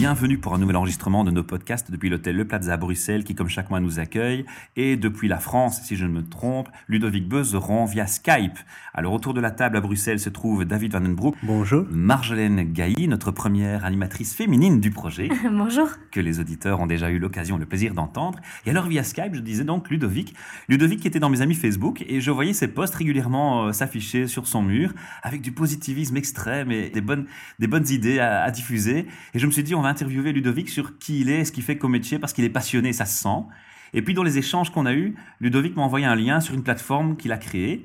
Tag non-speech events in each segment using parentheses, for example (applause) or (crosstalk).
Bienvenue pour un nouvel enregistrement de nos podcasts depuis l'hôtel Le Plaza à Bruxelles qui, comme chaque mois, nous accueille. Et depuis la France, si je ne me trompe, Ludovic Bezeron via Skype. Alors, autour de la table à Bruxelles se trouve David Vandenbroek, Bonjour. Marjolaine Gailly, notre première animatrice féminine du projet, (laughs) Bonjour. que les auditeurs ont déjà eu l'occasion, le plaisir d'entendre. Et alors, via Skype, je disais donc Ludovic. Ludovic qui était dans mes amis Facebook et je voyais ses posts régulièrement euh, s'afficher sur son mur avec du positivisme extrême et des bonnes, des bonnes idées à, à diffuser. Et je me suis dit, on va interviewer Ludovic sur qui il est, ce qu'il fait comme métier, parce qu'il est passionné, ça se sent. Et puis, dans les échanges qu'on a eus, Ludovic m'a envoyé un lien sur une plateforme qu'il a créée.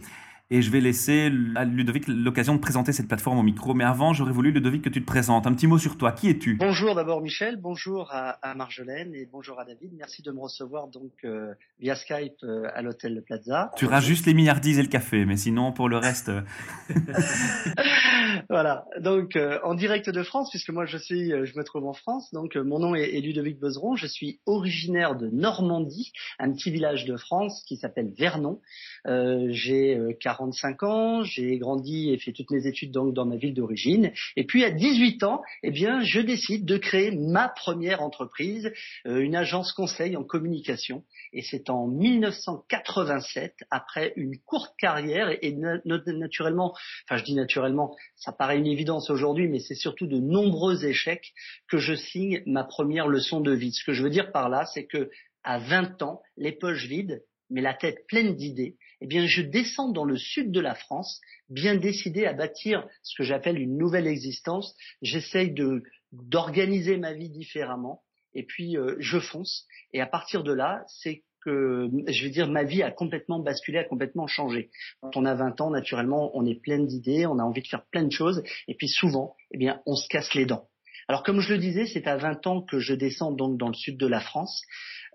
Et je vais laisser à Ludovic l'occasion de présenter cette plateforme au micro. Mais avant, j'aurais voulu, Ludovic, que tu te présentes. Un petit mot sur toi. Qui es-tu? Bonjour d'abord Michel, bonjour à, à, Marjolaine et bonjour à David. Merci de me recevoir donc euh, via Skype euh, à l'hôtel Plaza. Tu auras juste les milliardises et le café, mais sinon pour le reste. euh, (laughs) voilà, donc euh, en direct de France, puisque moi je suis, je me trouve en France. Donc mon nom est, est Ludovic Bezeron. Je suis originaire de Normandie, un petit village de France qui s'appelle Vernon. J'ai euh, 45 ans, j'ai grandi et fait toutes mes études donc dans ma ville d'origine. Et puis à 18 ans, eh bien, je décide de créer ma première entreprise, euh, une agence conseil en communication. Et c'est en 1987, après une courte carrière et, et na- na- naturellement, enfin je dis naturellement, ça paraît une évidence aujourd'hui, mais c'est surtout de nombreux échecs que je signe ma première leçon de vie. Ce que je veux dire par là, c'est que à 20 ans, les poches vides, mais la tête pleine d'idées, eh bien, je descends dans le sud de la France, bien décidé à bâtir ce que j'appelle une nouvelle existence. J'essaye de d'organiser ma vie différemment, et puis euh, je fonce. Et à partir de là, c'est que, je veux dire, ma vie a complètement basculé, a complètement changé. Quand on a 20 ans, naturellement, on est plein d'idées, on a envie de faire plein de choses, et puis souvent, eh bien, on se casse les dents. Alors, comme je le disais, c'est à 20 ans que je descends donc dans le sud de la France.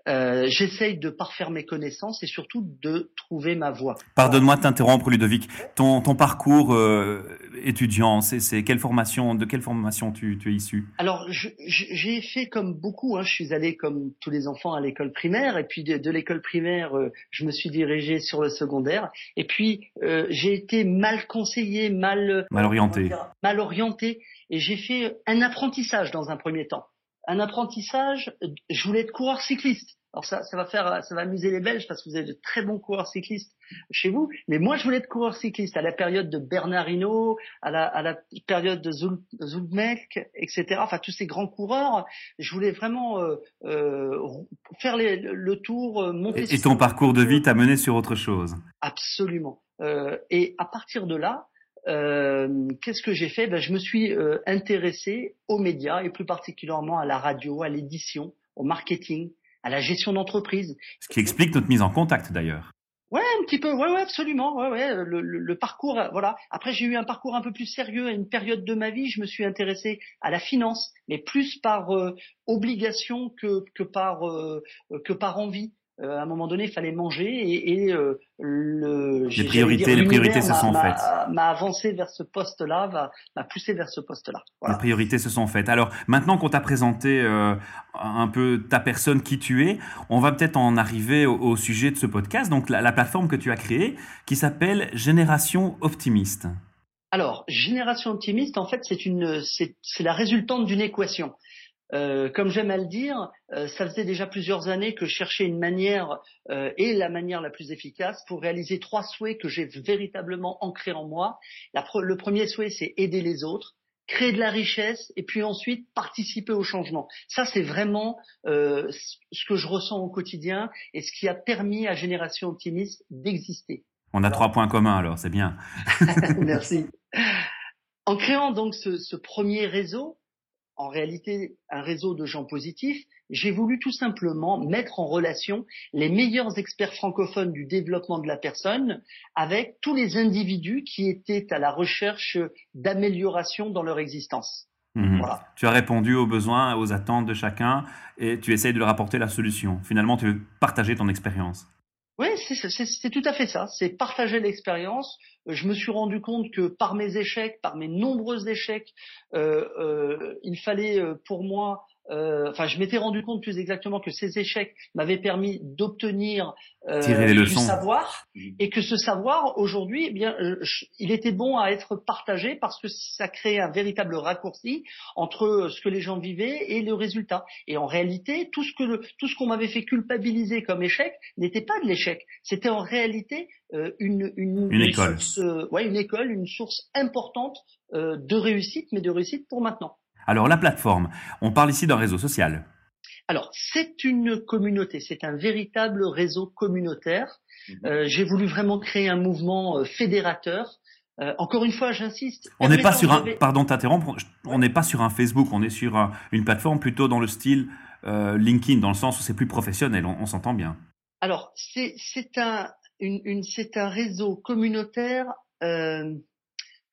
Euh, J'essaye de parfaire mes connaissances et surtout de trouver ma voie. Pardonne-moi de t'interrompre, Ludovic. Ton, ton parcours euh, étudiant, c'est c'est quelle formation, de quelle formation tu, tu es issu? Alors, je- je- j'ai fait comme beaucoup. Hein, je suis allé comme tous les enfants à l'école primaire, et puis de, de l'école primaire, euh, je me suis dirigé sur le secondaire. Et puis, euh, j'ai été mal conseillé, mal Mal orienté. mal orienté, et j'ai fait un apprentissage dans un premier temps. Un apprentissage. Je voulais être coureur cycliste. Alors ça, ça va faire, ça va amuser les Belges parce que vous avez de très bons coureurs cyclistes chez vous. Mais moi, je voulais être coureur cycliste à la période de Bernard Hinault, à la, à la période de Zul- Zulmek, etc. Enfin, tous ces grands coureurs. Je voulais vraiment euh, euh, faire les- le tour, euh, monter. Et, et ton parcours de vie t'a mené sur autre chose? Absolument. Euh, et à partir de là, euh, qu'est-ce que j'ai fait? Ben, Je me suis euh, intéressé aux médias et plus particulièrement à la radio, à l'édition, au marketing, à la gestion d'entreprise. Ce qui explique notre mise en contact d'ailleurs. Ouais, un petit peu, ouais, ouais, absolument, ouais, ouais. Le, le- le parcours, euh, voilà. Après, j'ai eu un parcours un peu plus sérieux à une période de ma vie. Je me suis intéressé à la finance, mais plus par euh, obligation que que par euh, que par envie. Euh, à un moment donné, il fallait manger et, et euh, le Les priorités- les priorités se sont faites. M'a avancé vers ce poste-là, m'a poussé vers ce poste-là. Voilà. Les priorités se sont faites. Alors maintenant qu'on t'a présenté euh, un peu ta personne, qui tu es, on va peut-être en arriver au, au sujet de ce podcast. Donc la, la plateforme que tu as créée, qui s'appelle Génération Optimiste. Alors, génération optimiste, en fait, c'est une, c'est c'est la résultante d'une équation. Euh, comme j'aime à le dire, euh, ça faisait déjà plusieurs années que je cherchais une manière euh, et la manière la plus efficace pour réaliser trois souhaits que j'ai véritablement ancrés en moi. La pre- le premier souhait, c'est aider les autres, créer de la richesse et puis ensuite participer au changement. Ça, c'est vraiment euh, ce que je ressens au quotidien et ce qui a permis à Génération Optimiste d'exister. On a trois points communs alors, c'est bien. (laughs) Merci. En créant donc ce, ce premier réseau, en réalité un réseau de gens positifs, j'ai voulu tout simplement mettre en relation les meilleurs experts francophones du développement de la personne avec tous les individus qui étaient à la recherche d'amélioration dans leur existence. Mhm. Voilà. Tu as répondu aux besoins, aux attentes de chacun et tu essayes de leur apporter la solution. Finalement, tu veux partager ton expérience. Oui, c'est- tout à fait ça. C'est partager l'expérience. Euh, Je me suis rendu compte que par mes échecs, par mes nombreux échecs, euh, euh, il fallait pour moi euh, enfin, je m'étais rendu compte plus exactement que ces échecs m'avaient permis d'obtenir euh, du savoir et que ce savoir aujourd'hui, eh bien, euh, il était bon à être partagé parce que ça créait un véritable raccourci entre ce que les gens vivaient et le résultat. Et en réalité, tout ce que le, tout ce qu'on m'avait fait culpabiliser comme échec n'était pas de l'échec, c'était en réalité euh, une, une, une, école, source, euh, ouais, une école, une source importante euh, de réussite, mais de réussite pour maintenant. Alors la plateforme, on parle ici d'un réseau social. Alors c'est une communauté, c'est un véritable réseau communautaire. Mhm. Euh, J'ai voulu vraiment créer un mouvement euh, fédérateur. Euh, encore une fois, j'insiste. On n'est pas sur un, pardon t'interrompre, on n'est pas sur un Facebook, on est sur un, une plateforme plutôt dans le style euh, LinkedIn, dans le sens où c'est plus professionnel, on, on s'entend bien. Alors c'est un une, une, c'est un réseau communautaire.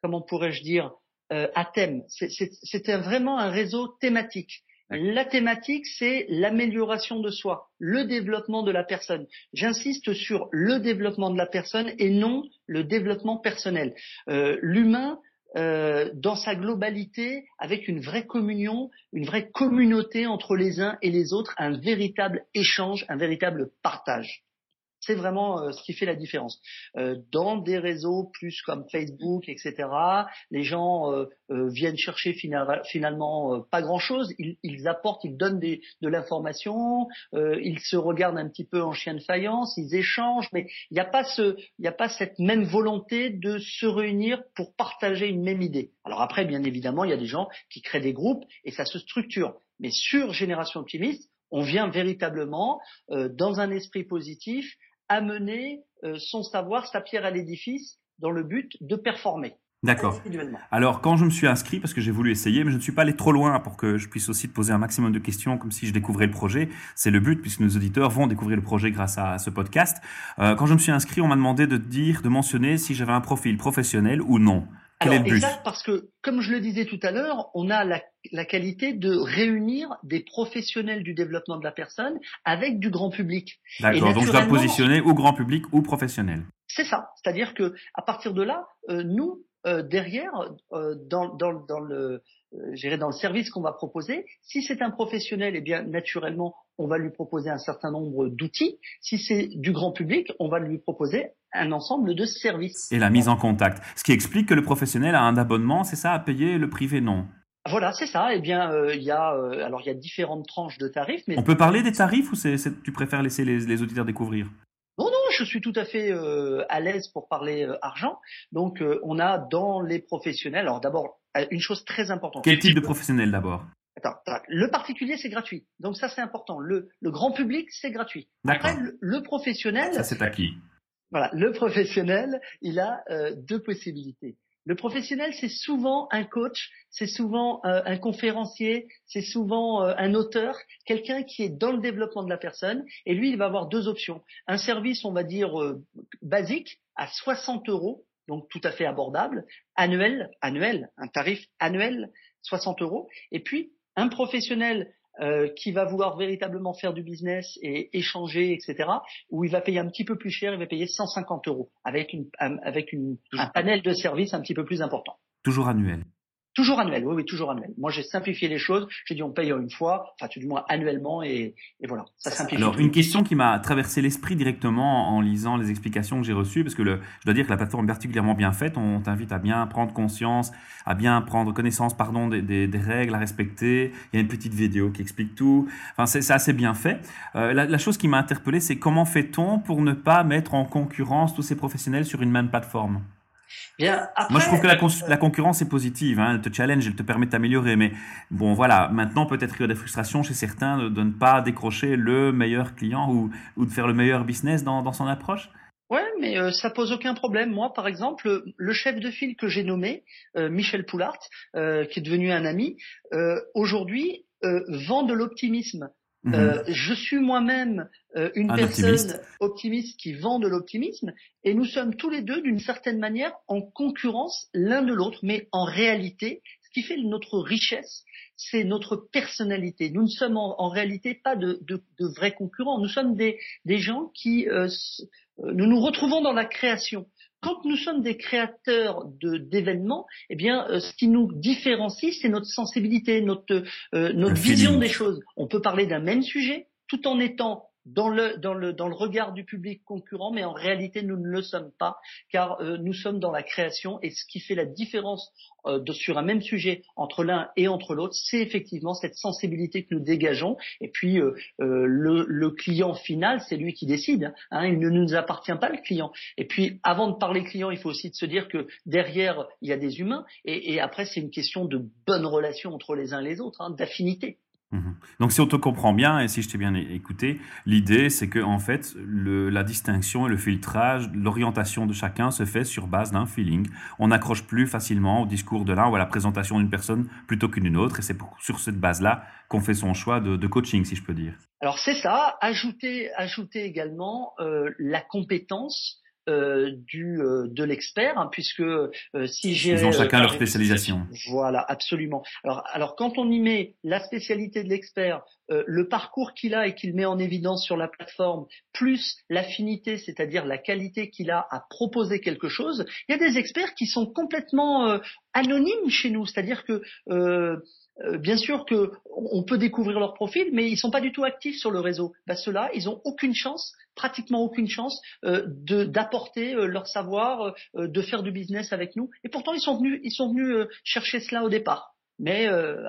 Comment pourrais-je dire? À thème. C'était vraiment un réseau thématique. La thématique, c'est l'amélioration de soi, le développement de la personne. J'insiste sur le développement de la personne et non le développement personnel. Euh, L'humain, euh, dans sa globalité, avec une vraie communion, une vraie communauté entre les uns et les autres, un véritable échange, un véritable partage. C'est vraiment euh, ce qui fait la différence. Euh, dans des réseaux plus comme Facebook, etc., les gens euh, viennent chercher finalement pas grand-chose. Ils, apportent, ils donnent de l'information, ils se regardent un petit peu en chien de faïence, ils échangent, mais il n'y a pas ce, il n'y a pas cette même volonté de se réunir pour partager une même idée. Alors après, bien évidemment, il y a des gens qui créent des groupes et ça se structure. Mais sur Génération Optimiste, on vient véritablement dans un esprit positif amener euh, son savoir, sa pierre à l'édifice, dans le but de performer. D'accord. Alors, quand je me suis inscrit, parce que j'ai voulu essayer, mais je ne suis pas allé trop loin pour que je puisse aussi te poser un maximum de questions, comme si je découvrais le projet. C'est le but, puisque nos auditeurs vont découvrir le projet grâce à ce podcast. Euh, quand je me suis inscrit, on m'a demandé de dire, de mentionner si j'avais un profil professionnel ou non. Alors, exact, parce que, comme je le disais tout à l'heure, on a la, la, qualité de réunir des professionnels du développement de la personne avec du grand public. D'accord, donc je dois positionner ou grand public ou professionnel. C'est ça, c'est-à-dire que à partir de là, euh, nous, euh, derrière, euh, dans, dans, dans, le, euh, dans le service qu'on va proposer, si c'est un professionnel, eh bien naturellement, on va lui proposer un certain nombre d'outils. Si c'est du grand public, on va lui proposer un ensemble de services. Et la mise en contact. Ce qui explique que le professionnel a un abonnement, c'est ça, à payer, le privé non? Voilà, c'est ça. Eh bien, euh, il y a alors il y a différentes tranches de tarifs. Mais on peut parler des tarifs ou tu préfères laisser les, les auditeurs découvrir? Non, non, je suis tout à fait euh, à l'aise pour parler euh, argent. Donc, euh, on a dans les professionnels, alors d'abord, une chose très importante. Quel type de professionnel d'abord? Attends, le particulier, c'est gratuit. Donc ça, c'est important. Le, le grand public, c'est gratuit. Après, le, professionnel... Ça, c'est acquis. Voilà, le professionnel, il a deux possibilités. Le professionnel, c'est souvent un coach, c'est souvent euh, un conférencier, c'est souvent euh, un auteur, quelqu'un qui est dans le développement de la personne. Et lui, il va avoir deux options. Un service, on va dire, euh, basique, à 60 euros, donc tout à fait abordable, annuel, annuel, un tarif annuel, 60 euros. Et puis, un professionnel euh, qui va vouloir véritablement faire du business et échanger, etc., où il va payer un petit peu plus cher, il va payer 150 euros avec, une, avec une, un panel de services un petit peu plus important. Toujours annuel. Toujours annuel, oui, oui, toujours annuel. Moi, j'ai simplifié les choses. J'ai dit on paye une fois, enfin, tout du moins annuellement, et, et voilà, ça simplifie. Alors, une question qui m'a traversé l'esprit directement en lisant les explications que j'ai reçues, parce que le, je dois dire que la plateforme est particulièrement bien faite. On t'invite à bien prendre conscience, à bien prendre connaissance, pardon, des, des, des, règles à respecter. Il y a une petite vidéo qui explique tout. Enfin, c'est assez bien fait. Euh, la, la chose qui m'a interpellé, c'est comment fait-on pour ne pas mettre en concurrence tous ces professionnels sur une même plateforme? Bien, Moi, je trouve que la, la concurrence est positive. Hein, elle te challenge, elle te permet de t'améliorer. Mais bon, voilà. Maintenant, peut-être qu'il y a des frustrations chez certains de, de, ne pas décrocher le meilleur client ou, ou de faire le meilleur business dans, dans son approche? Ouais, mais euh, ça pose aucun problème. Moi, par exemple, le chef de file que j'ai nommé, euh, Michel Poulart, euh, qui est devenu un ami, euh, aujourd'hui euh, vend de l'optimisme. Mhm. Euh, je suis moi-même euh, une personne optimiste. qui vend de l'optimisme et nous sommes tous les deux d'une certaine manière en concurrence l'un de l'autre, mais en réalité, ce qui fait notre richesse, c'est notre personnalité. Nous ne sommes en, réalité pas de, de, de, vrais concurrents, nous sommes des, des gens qui... Euh, nous nous retrouvons dans la création. Quand nous sommes des créateurs d'événements, eh bien, euh, ce qui nous différencie, c'est notre sensibilité, notre, euh, notre vision des choses. On peut parler d'un même sujet tout en étant dans le, dans, le, dans le regard du public concurrent, mais en réalité, nous ne le sommes pas, car euh, nous sommes dans la création, et ce qui fait la différence euh, de, sur un même sujet entre l'un et entre l'autre, c'est effectivement cette sensibilité que nous dégageons, et puis euh, le, le, client final, c'est lui qui décide, hein, il ne nous appartient pas le client. Et puis, avant de parler client, il faut aussi se dire que derrière, il y a des humains, et, et après, c'est une question de bonne relation entre les uns et les autres, hein, d'affinité. Mhm. Donc si on te comprend bien et si je t'ai bien écouté, l'idée c'est que en fait la distinction et le filtrage, l'orientation de chacun se fait sur base d'un feeling. On accroche plus facilement au discours de l'un ou à la présentation d'une personne plutôt qu'une autre et c'est sur cette base-là qu'on fait son choix de, coaching si je peux dire. Alors c'est ça. Ajouter également euh, la compétence euh, du euh, de l'expert, hein, puisque euh, si j'ai ils ont chacun leur spécialisation. Voilà, absolument. Alors alors quand on y met la spécialité de l'expert, le parcours qu'il a et qu'il met en évidence sur la plateforme, plus l'affinité, c'est-à-dire la qualité qu'il a à proposer quelque chose, il y a des experts qui sont complètement anonymes chez nous, c'est-à-dire que euh, bien sûr que on peut découvrir leur profil, mais ils sont pas du tout actifs sur le réseau. Bah, Ceux-là, ils ont aucune chance, pratiquement aucune chance, euh, d'apporter euh, leur savoir, euh, de faire du business avec nous. Et pourtant, ils sont venus, ils sont venus chercher cela au départ. Mais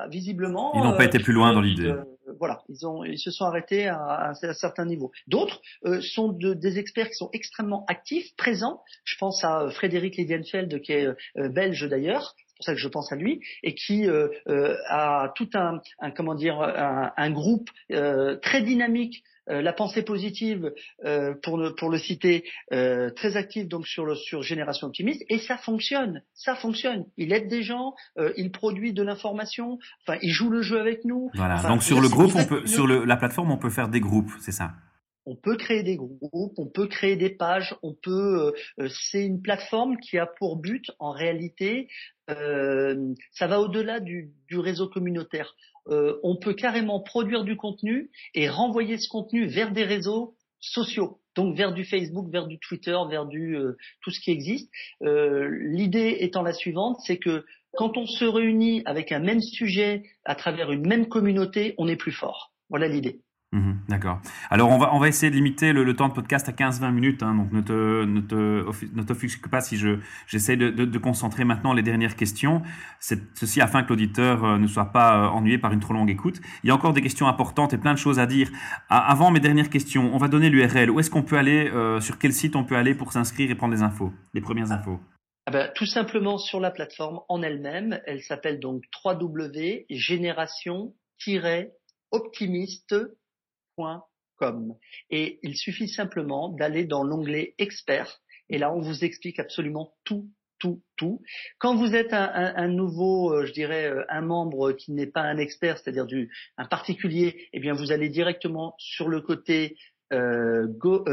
visiblement, ils n'ont pas été plus loin dans l'idée. Voilà, ils ont, ils se sont arrêtés à, à un certain niveau. D'autres sont de, des experts qui sont extrêmement actifs, présents. Je pense à Frédéric Lidienfeld, qui est belge d'ailleurs, pour ça que je pense à lui, et qui euh, euh, a tout un, un comment dire un, un groupe euh, très dynamique la pensée positive, euh, pour, le, pour le citer, euh, très actif donc sur, le, sur Génération Optimiste, et ça fonctionne, ça fonctionne. Il aide des gens, euh, il produit de l'information, enfin, il joue le jeu avec nous. Voilà. donc sur le groupe, on peut, sur le, la plateforme, on peut faire des groupes, c'est ça? On peut créer des groupes, on peut créer des pages, on peut. Euh, c'est une plateforme qui a pour but, en réalité, euh, ça va au-delà du, réseau communautaire. Euh, on peut carrément produire du contenu et renvoyer ce contenu vers des réseaux sociaux, donc vers du Facebook, vers du Twitter, vers du tout ce qui existe. L'idée étant la suivante, c'est que quand on se réunit avec un même sujet à travers une même communauté, on est plus fort. Voilà l'idée. Mhm, d'accord. Alors on va on va essayer de limiter le, temps de podcast à 15-20 minutes. Hein, donc ne te ne te ne t'offusque pas si je j'essaie de, de, de, concentrer maintenant les dernières questions. Ceci afin que l'auditeur euh, ne soit pas euh, ennuyé par une trop longue écoute. Il y a encore des questions importantes et plein de choses à dire. avant mes dernières questions, on va donner l'URL. Où est-ce qu'on peut aller euh, Sur quel site on peut aller pour s'inscrire et prendre des infos, les premières infos? Ah ben, tout simplement sur la plateforme en elle-même. Elle s'appelle donc www.génération-optimiste et il suffit simplement d'aller dans l'onglet expert et là on vous explique absolument tout tout, tout. Quand vous êtes un, nouveau, euh, je dirais, euh, un membre qui n'est pas un expert, c'est-à-dire un particulier, eh bien vous allez directement sur le côté euh,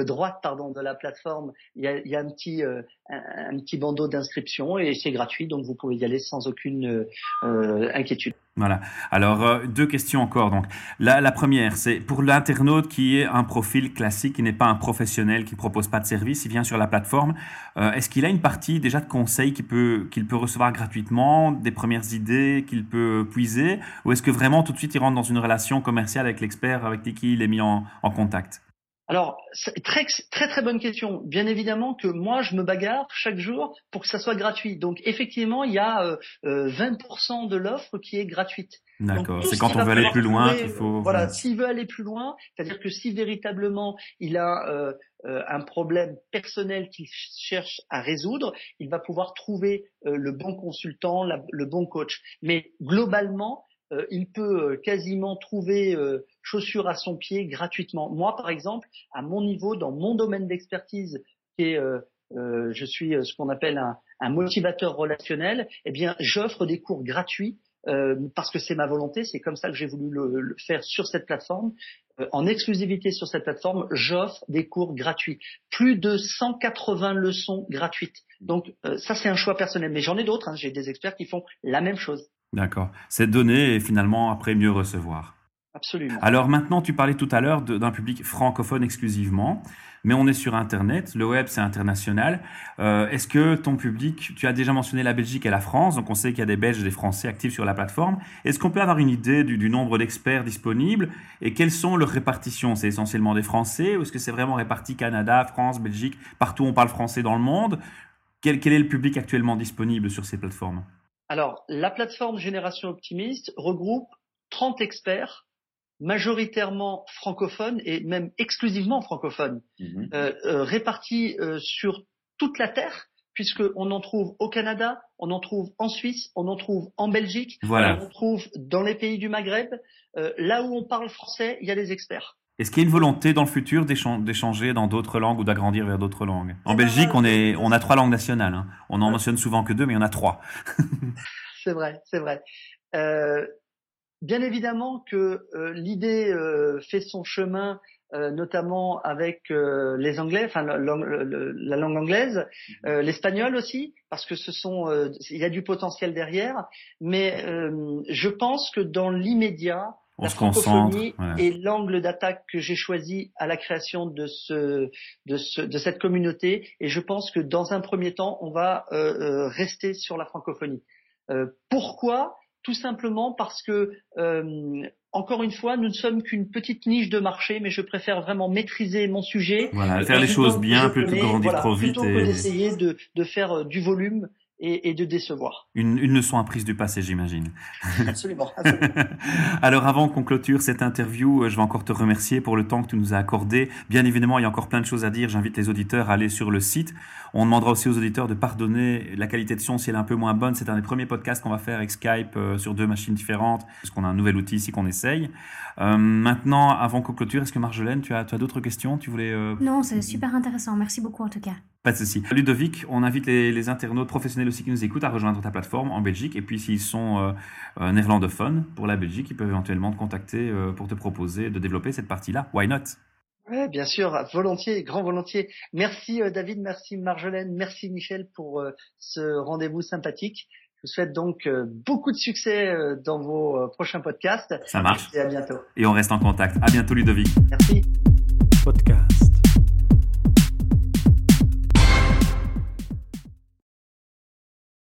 droite pardon de la plateforme. Il y a, un petit un, petit bandeau d'inscription et c'est gratuit, donc vous pouvez y aller sans aucune inquiétude. Voilà. Alors, euh, deux questions encore. Donc, la, la première, c'est pour l'internaute qui est un profil classique, qui n'est pas un professionnel, qui propose pas de service, il vient sur la plateforme. Euh, est-ce qu'il a une partie déjà de conseils qu'il peut, qu'il peut recevoir gratuitement, des premières idées qu'il peut puiser, ou est-ce que vraiment tout de suite il rentre dans une relation commerciale avec l'expert avec qui il est mis en, en contact? Alors, très, très très bonne question. Bien évidemment que moi, je me bagarre chaque jour pour que ça soit gratuit. Donc, effectivement, il y a euh, 20% euh, de l'offre qui est gratuite. D'accord. C'est quand on veut aller plus loin qu'il faut. Voilà, s'il veut aller plus loin, c'est-à-dire que si véritablement il a euh, euh un problème personnel qu'il cherche à résoudre, il va pouvoir trouver euh, le bon consultant, le bon coach. Mais globalement, euh, il peut euh, quasiment trouver euh, chaussures à son pied gratuitement. Moi, par exemple, à mon niveau, dans mon domaine d'expertise, qui est je suis ce qu'on appelle un, un, motivateur relationnel, eh bien, j'offre des cours gratuits parce que c'est ma volonté, c'est comme ça que j'ai voulu le, faire sur cette plateforme. en exclusivité sur cette plateforme, j'offre des cours gratuits. Plus de 180 leçons gratuites. Donc ça, c'est un choix personnel. Mais j'en ai d'autres. Hein. J'ai des experts qui font la même chose. D'accord. C'est donner et finalement après mieux recevoir. Absolument. Alors maintenant, tu parlais tout à l'heure d'un public francophone exclusivement, mais on est sur Internet, le web c'est international. Euh, Est-ce que ton public, tu as déjà mentionné la Belgique et la France, donc on sait qu'il y a des Belges et des Français actifs sur la plateforme. Est-ce qu'on peut avoir une idée du, du nombre d'experts disponibles et quelles sont leurs répartitions? C'est essentiellement des Français ou est-ce que c'est vraiment réparti Canada, France, Belgique, partout où on parle français dans le monde? Quel, quel est le public actuellement disponible sur ces plateformes? Alors, la plateforme Génération Optimiste regroupe 30 experts majoritairement francophones et même exclusivement francophones, Mhm. euh, euh, répartis euh, sur toute la Terre, puisqu'on en trouve au Canada, on en trouve en Suisse, on en trouve en Belgique, Voilà. on en trouve dans les pays du Maghreb. Là où on parle français, il y a des experts. Est-ce qu'il y a une volonté dans le futur d'échan- d'échanger dans d'autres langues ou d'agrandir vers d'autres langues? En Eh ben, Belgique, on, est, c'est- on a trois langues nationales. hein. On en mentionne souvent que deux, mais il y en a trois. (laughs) C'est vrai, c'est vrai. Euh, bien évidemment que euh, l'idée euh, fait son chemin, euh, notamment avec euh, les Anglais, enfin la, langue- le- la langue anglaise, euh, l'espagnol aussi, parce que ce sont, euh, il y a du potentiel derrière. Mais euh, je pense que dans l'immédiat, On la se concentre. francophonie voilà. est l'angle d'attaque que j'ai choisi à la création de ce, de ce, de cette communauté. Et je pense que dans un premier temps, on va euh, euh, rester sur la francophonie. Euh, pourquoi? Tout simplement parce que, euh, encore une fois, nous ne sommes qu'une petite niche de marché, mais je préfère vraiment maîtriser mon sujet. Voilà, Et faire les choses bien plutôt que trop vite. Plutôt que Et... d'essayer de, de faire euh, du volume et, et de décevoir. Une, une leçon apprise du passé, j'imagine. Absolument. absolument. (laughs) Alors avant qu'on clôture cette interview, euh, je vais encore te remercier pour le temps que tu nous as accordé. Bien évidemment, il y a encore plein de choses à dire. J'invite les auditeurs à aller sur le site. On demandera aussi aux auditeurs de pardonner la qualité de son si elle est un peu moins bonne. C'est un des premiers podcasts qu'on va faire avec Skype euh, sur deux machines différentes, parce qu'on a un nouvel outil ici qu'on essaye. Euh, maintenant, avant qu'on clôture, est-ce que Marjolaine, tu as, tu as d'autres questions? Tu voulais euh, Non, c'est super intéressant. Merci beaucoup en tout cas. Pas de souci. Ludovic, on invite les, les internautes professionnels aussi qui nous écoutent à rejoindre ta plateforme en Belgique. Et puis, s'ils sont euh, euh, néerlandophones pour la Belgique, ils peuvent éventuellement te contacter euh, pour te proposer de développer cette partie-là. Why not? Ouais, bien sûr, volontiers, grand volontiers. Merci euh, David, merci Marjolaine, merci Michel pour euh, ce rendez-vous sympathique. Je vous souhaite donc euh, beaucoup de succès euh, dans vos euh, prochains podcasts Ça marche. et à bientôt. Et on reste en contact. À bientôt, Ludovic. Merci.